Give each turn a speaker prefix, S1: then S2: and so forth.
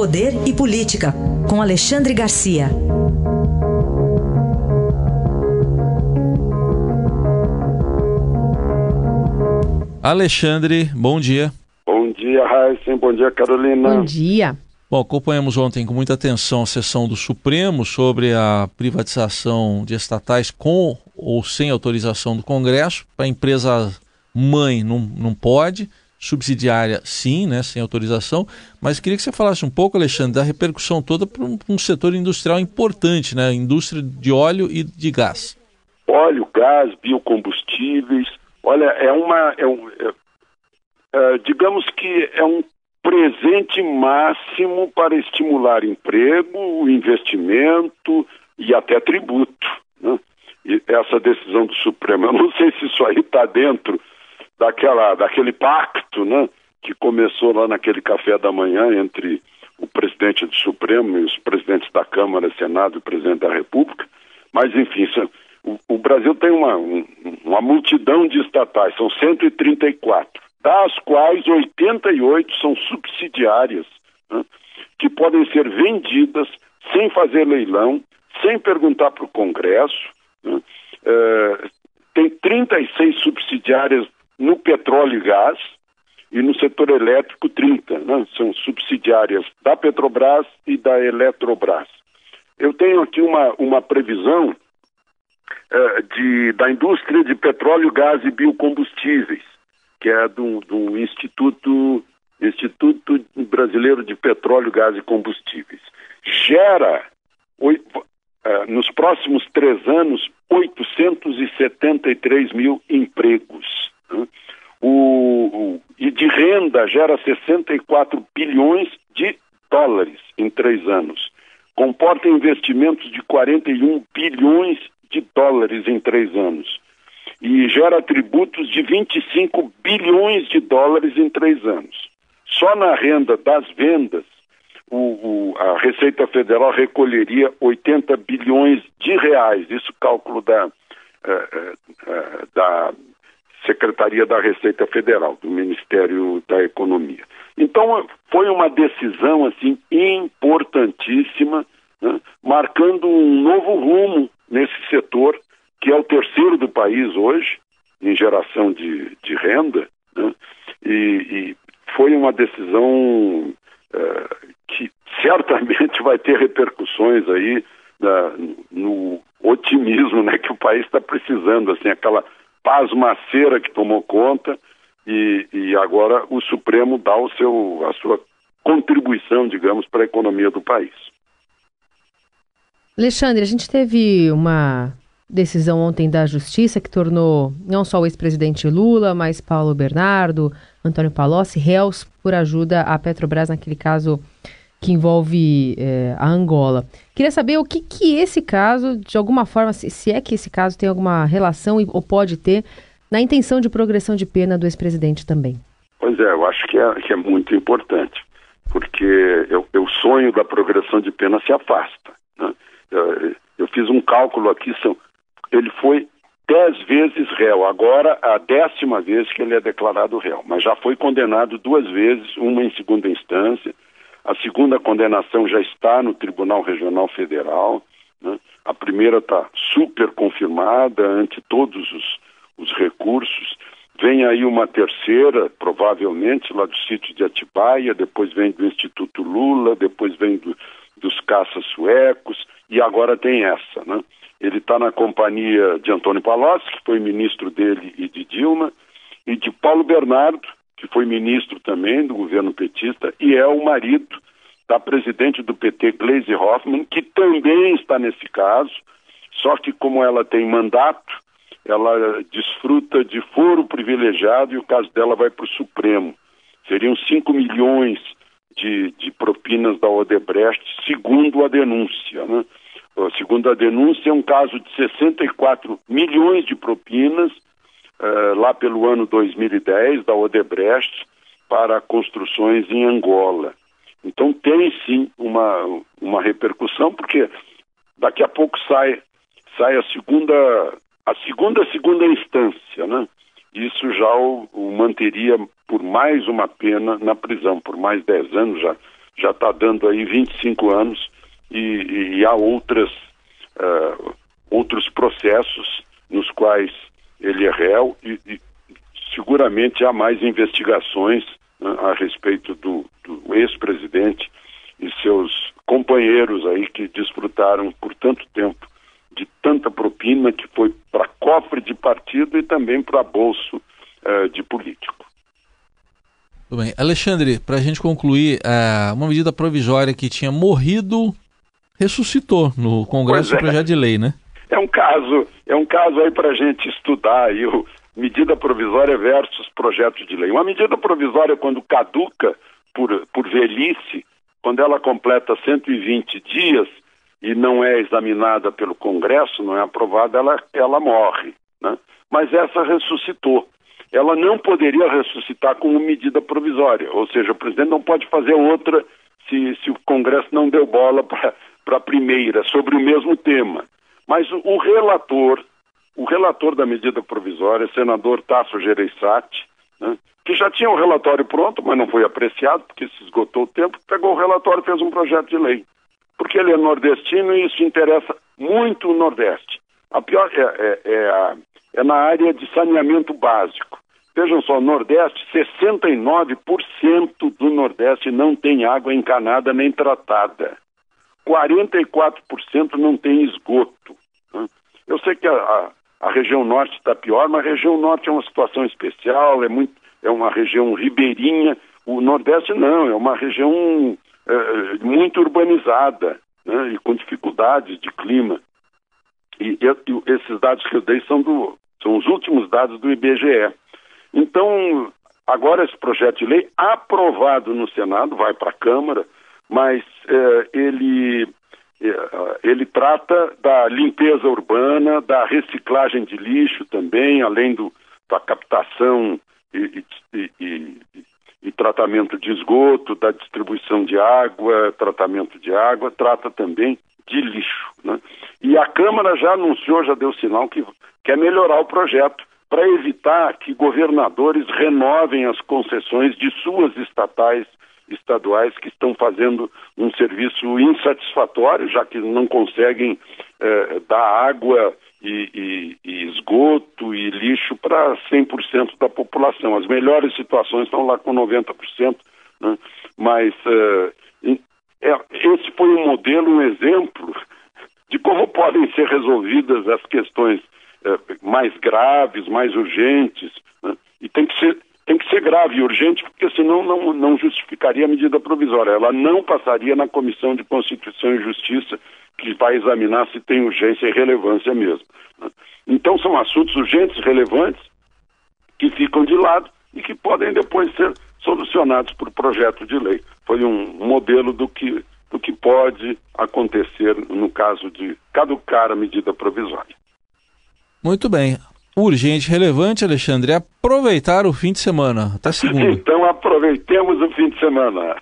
S1: Poder e Política, com Alexandre Garcia.
S2: Alexandre, bom dia.
S3: Bom dia, Raíssen. Bom dia, Carolina.
S4: Bom dia.
S2: Bom, acompanhamos ontem com muita atenção a sessão do Supremo sobre a privatização de estatais com ou sem autorização do Congresso. Para a empresa mãe não, não pode, subsidiária sim, né, sem autorização. Mas queria que você falasse um pouco, Alexandre, da repercussão toda para um, um, setor industrial importante, né, indústria de óleo e de gás.
S3: Óleo, gás, biocombustíveis. Olha, é uma. É um, é, é, digamos que é um presente máximo para estimular emprego, investimento e até tributo. Né? Essa decisão do Supremo, eu não sei se isso aí está dentro daquela, daquele pacto né, que começou lá naquele café da manhã entre o presidente do Supremo e os presidentes da Câmara, Senado e presidente da República. Mas, enfim, o, o Brasil tem uma, um, uma multidão de estatais, são 134 das quais 88 são subsidiárias, né, que podem ser vendidas sem fazer leilão, sem perguntar para o Congresso. Né, é, tem 36 subsidiárias no petróleo e gás e no setor elétrico 30, né, são subsidiárias da Petrobras e da Eletrobras. Eu tenho aqui uma, uma previsão é, de, da indústria de petróleo, gás e biocombustíveis que é do, do Instituto, Instituto Brasileiro de Petróleo, Gás e Combustíveis. Gera, oito, uh, nos próximos três anos, 873 mil empregos. O, e de renda gera 64 bilhões de dólares em três anos. Comporta investimentos de 41 bilhões de dólares em três anos e gera tributos de 25 bilhões de dólares em três anos. Só na renda das vendas, o, o, a Receita Federal recolheria 80 bilhões de reais, isso cálculo da, uh, uh, da Secretaria da Receita Federal, do Ministério da Economia. Então, foi uma decisão assim importantíssima, né, marcando um novo rumo nesse setor que é o terceiro do país hoje em geração de, de renda, né? e, e, foi uma decisão uh, que certamente vai ter repercussões aí uh, no otimismo né, que o país está precisando, assim, aquela pasmaceira que tomou conta e, e agora o Supremo dá o seu, a sua contribuição, digamos, para a economia do país.
S4: Alexandre, a gente teve uma decisão ontem da Justiça que tornou não só o ex-presidente Lula, mas Paulo Bernardo, Antônio Palocci, réus por ajuda à Petrobras naquele caso que envolve é, a Angola. Queria saber o que, que esse caso, de alguma forma, se, se é que esse caso tem alguma relação ou pode ter na intenção de progressão de pena do ex-presidente também.
S3: Pois é, eu acho que é, que é muito importante, porque eu, sonho da progressão de pena se afasta. Né? Eu, eu fiz um cálculo aqui, são ele foi dez vezes réu, agora a décima vez que ele é declarado réu, mas já foi condenado duas vezes, uma em segunda instância, a segunda condenação já está no Tribunal Regional Federal, né? a primeira está super confirmada ante todos os, os recursos, vem aí uma terceira, provavelmente, lá do sítio de Atibaia, depois vem do Instituto Lula, depois vem do, dos caças suecos, e agora tem essa, né? Ele está na companhia de Antônio Palocci, que foi ministro dele e de Dilma, e de Paulo Bernardo, que foi ministro também do governo petista, e é o marido da presidente do PT, Gleisi Hoffmann, que também está nesse caso, só que como ela tem mandato, ela desfruta de foro privilegiado e o caso dela vai para o Supremo. Seriam 5 milhões de, de propinas da Odebrecht, segundo a denúncia. Né? segundo a denúncia, é um caso de 64 milhões de propinas, uh, lá pelo ano 2010, da Odebrecht, para construções em Angola. Então tem sim uma, uma repercussão, porque daqui a pouco sai, sai a segunda a segunda segunda instância, né? Isso já o, o manteria por mais uma pena na prisão, por mais 10 anos já já está dando aí 25 anos e, e há outras, uh, outros processos nos quais ele é réu e, e seguramente há mais investigações né, a respeito do, do ex-presidente e seus companheiros aí que desfrutaram por tanto tempo de tanta propina que foi para cofre de partido e também para bolso uh, de político.
S2: Tudo bem. Alexandre, para a gente concluir, uh, uma medida provisória que tinha morrido ressuscitou no Congresso é. do projeto de lei, né?
S3: É um caso, é um caso aí para a gente estudar aí o medida provisória versus projeto de lei. Uma medida provisória quando caduca por, por velhice, quando ela completa 120 dias, e não é examinada pelo Congresso, não é aprovada, ela, ela morre. Né? Mas essa ressuscitou. Ela não poderia ressuscitar como medida provisória, ou seja, o presidente não pode fazer outra se, se o Congresso não deu bola para a primeira, sobre o mesmo tema. Mas o, relator, o relator da medida provisória, senador Tasso Gereissati, né, que já tinha o relatório pronto, mas não foi apreciado, porque se esgotou o tempo, pegou o relatório e fez um projeto de lei porque ele é nordestino e isso interessa muito o Nordeste. A pior é, é, é, é na área de saneamento básico. Vejam só, Nordeste, 69% do Nordeste não tem água encanada nem tratada. 44% não tem esgoto. Eu sei que a, a, a região norte está pior, mas a região norte é uma situação especial, é, muito, é uma região ribeirinha. O Nordeste não, é uma região é, muito urbanizada né, e com dificuldades de clima. E, e, esses dados que eu dei são, do, são os últimos dados do IBGE. Então, agora esse projeto de lei, aprovado no Senado, vai para a Câmara, mas é, ele, ele trata da limpeza urbana, da reciclagem de lixo também, além do, da captação e, e, e, e tratamento de esgoto, da distribuição de água, tratamento de água, trata também de lixo. Né? E a Câmara já anunciou, já deu sinal que quer melhorar o projeto para evitar que governadores renovem as concessões de suas estatais estaduais que estão fazendo um serviço insatisfatório, já que não conseguem eh, dar água e, e, e esgoto e lixo para 100% da população. As melhores situações estão lá com 90%, né? mas uh, é, esse foi um modelo, um exemplo de como podem ser resolvidas as questões uh, mais graves, mais urgentes, né? e tem que ser tem que ser grave e urgente, porque senão não, não justificaria a medida provisória. Ela não passaria na Comissão de Constituição e Justiça, que vai examinar se tem urgência e relevância mesmo. Né? Então são assuntos urgentes, relevantes, que ficam de lado e que podem depois ser solucionados por projeto de lei. Foi um modelo do que, do que pode acontecer no caso de caducar a medida provisória.
S2: Muito bem. Urgente, relevante, Alexandre, é aproveitar o fim de semana. Até segunda.
S3: Então aproveitemos o fim de semana.